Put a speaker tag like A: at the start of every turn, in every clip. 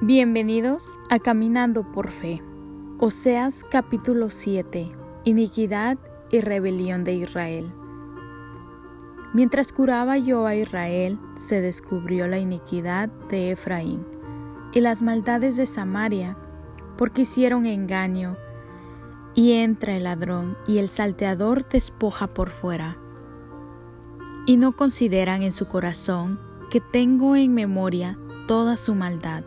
A: Bienvenidos a Caminando por Fe. Oseas capítulo 7. Iniquidad y rebelión de Israel. Mientras curaba yo a Israel, se descubrió la iniquidad de Efraín y las maldades de Samaria, porque hicieron engaño, y entra el ladrón y el salteador despoja por fuera. Y no consideran en su corazón que tengo en memoria toda su maldad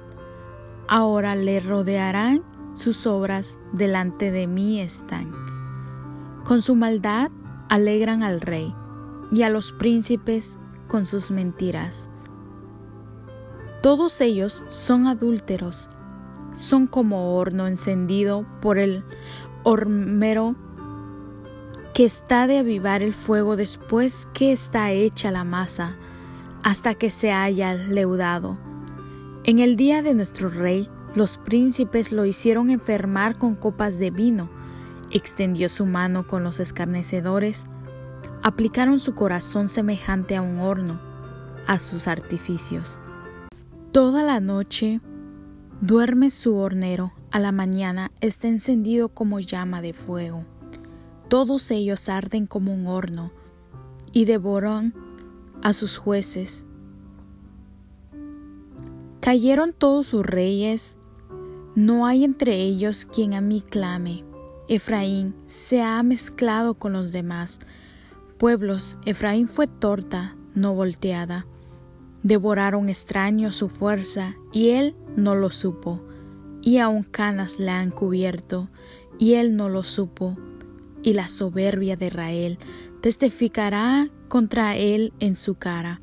A: ahora le rodearán sus obras delante de mí están. Con su maldad alegran al rey y a los príncipes con sus mentiras. Todos ellos son adúlteros, son como horno encendido por el hormero que está de avivar el fuego después que está hecha la masa, hasta que se haya leudado en el día de nuestro rey, los príncipes lo hicieron enfermar con copas de vino, extendió su mano con los escarnecedores, aplicaron su corazón semejante a un horno, a sus artificios. Toda la noche duerme su hornero, a la mañana está encendido como llama de fuego. Todos ellos arden como un horno y devoran a sus jueces Cayeron todos sus reyes, no hay entre ellos quien a mí clame. Efraín se ha mezclado con los demás pueblos. Efraín fue torta, no volteada. Devoraron extraños su fuerza, y él no lo supo. Y aun canas le han cubierto, y él no lo supo. Y la soberbia de Israel testificará contra él en su cara.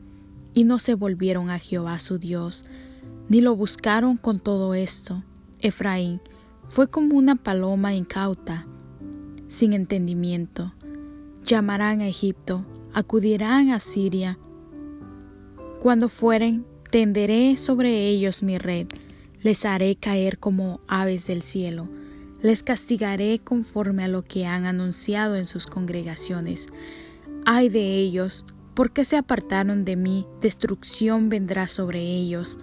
A: Y no se volvieron a Jehová su Dios, ni lo buscaron con todo esto. Efraín fue como una paloma incauta, sin entendimiento. Llamarán a Egipto, acudirán a Siria. Cuando fueren, tenderé sobre ellos mi red, les haré caer como aves del cielo, les castigaré conforme a lo que han anunciado en sus congregaciones. Ay de ellos, porque se apartaron de mí, destrucción vendrá sobre ellos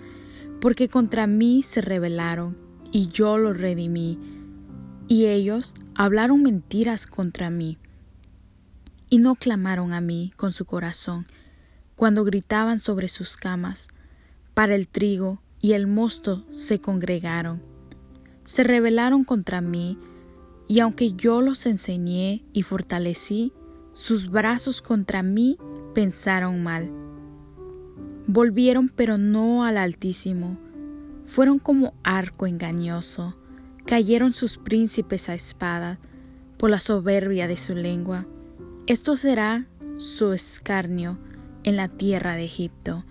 A: porque contra mí se rebelaron y yo los redimí, y ellos hablaron mentiras contra mí, y no clamaron a mí con su corazón, cuando gritaban sobre sus camas, para el trigo y el mosto se congregaron. Se rebelaron contra mí, y aunque yo los enseñé y fortalecí, sus brazos contra mí pensaron mal Volvieron pero no al Altísimo. Fueron como arco engañoso. Cayeron sus príncipes a espada por la soberbia de su lengua. Esto será su escarnio en la tierra de Egipto.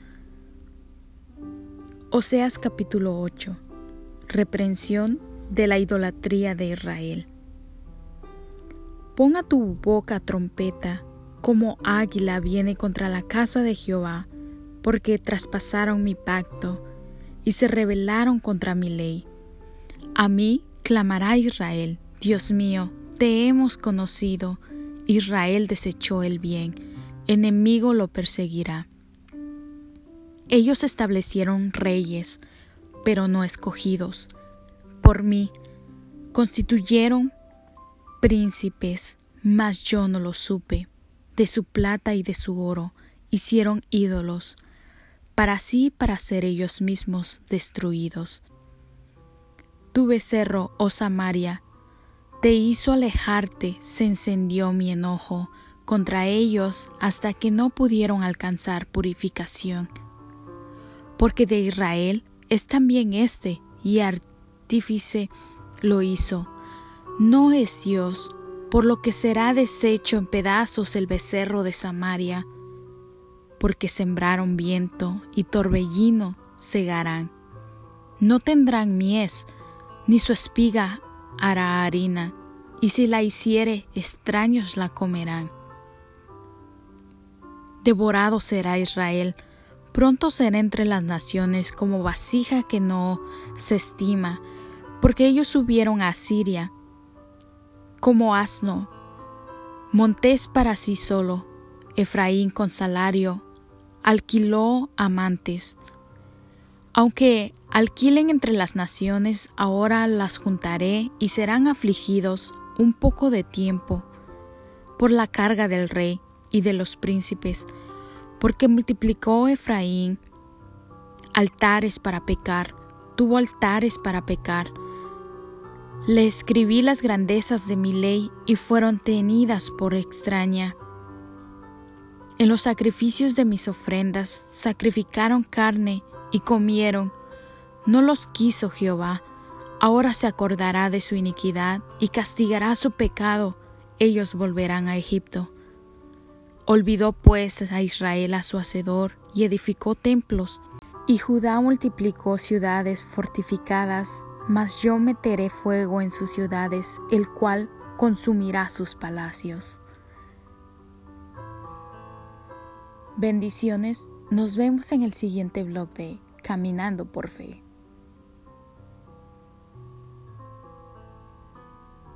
A: Oseas capítulo 8. Reprensión de la idolatría de Israel. Ponga tu boca trompeta, como águila viene contra la casa de Jehová porque traspasaron mi pacto y se rebelaron contra mi ley. A mí clamará Israel, Dios mío, te hemos conocido. Israel desechó el bien, enemigo lo perseguirá. Ellos establecieron reyes, pero no escogidos. Por mí constituyeron príncipes, mas yo no lo supe. De su plata y de su oro hicieron ídolos para sí para ser ellos mismos destruidos. Tu becerro, oh Samaria, te hizo alejarte, se encendió mi enojo contra ellos hasta que no pudieron alcanzar purificación. Porque de Israel es también este, y artífice lo hizo. No es Dios, por lo que será deshecho en pedazos el becerro de Samaria, porque sembraron viento y torbellino segarán. No tendrán mies, ni su espiga hará harina, y si la hiciere, extraños la comerán. Devorado será Israel, pronto será entre las naciones como vasija que no se estima, porque ellos subieron a Siria como asno, montés para sí solo, Efraín con salario alquiló amantes. Aunque alquilen entre las naciones, ahora las juntaré y serán afligidos un poco de tiempo por la carga del rey y de los príncipes, porque multiplicó Efraín altares para pecar, tuvo altares para pecar. Le escribí las grandezas de mi ley y fueron tenidas por extraña. En los sacrificios de mis ofrendas sacrificaron carne y comieron. No los quiso Jehová. Ahora se acordará de su iniquidad y castigará su pecado. Ellos volverán a Egipto. Olvidó pues a Israel a su hacedor y edificó templos. Y Judá multiplicó ciudades fortificadas, mas yo meteré fuego en sus ciudades, el cual consumirá sus palacios. Bendiciones, nos vemos en el siguiente blog de Caminando por Fe.